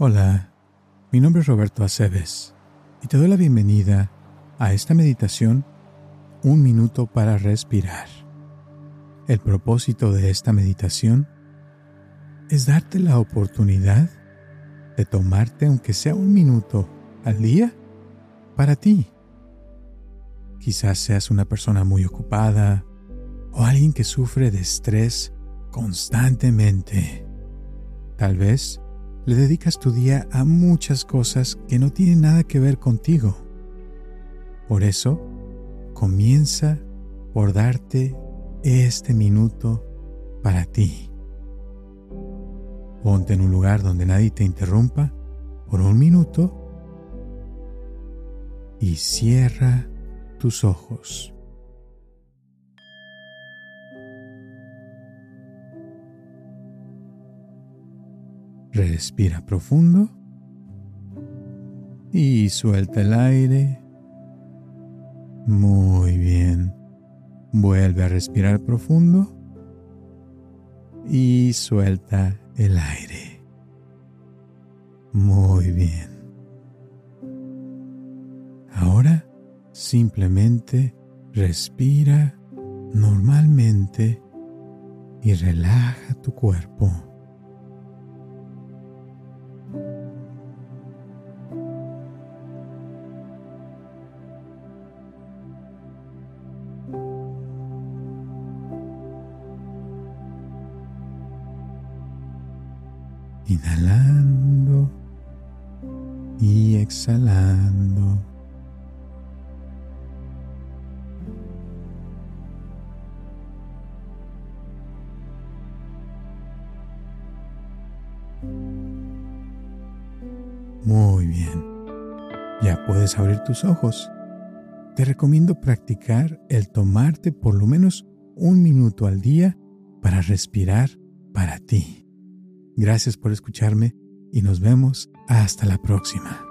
Hola, mi nombre es Roberto Aceves y te doy la bienvenida a esta meditación Un minuto para respirar. El propósito de esta meditación es darte la oportunidad de tomarte aunque sea un minuto al día para ti. Quizás seas una persona muy ocupada o alguien que sufre de estrés constantemente. Tal vez le dedicas tu día a muchas cosas que no tienen nada que ver contigo. Por eso, comienza por darte este minuto para ti. Ponte en un lugar donde nadie te interrumpa por un minuto y cierra tus ojos. Respira profundo y suelta el aire. Muy bien. Vuelve a respirar profundo y suelta el aire. Muy bien. Ahora simplemente respira normalmente y relaja tu cuerpo. Inhalando y exhalando. Muy bien. Ya puedes abrir tus ojos. Te recomiendo practicar el tomarte por lo menos un minuto al día para respirar para ti. Gracias por escucharme y nos vemos hasta la próxima.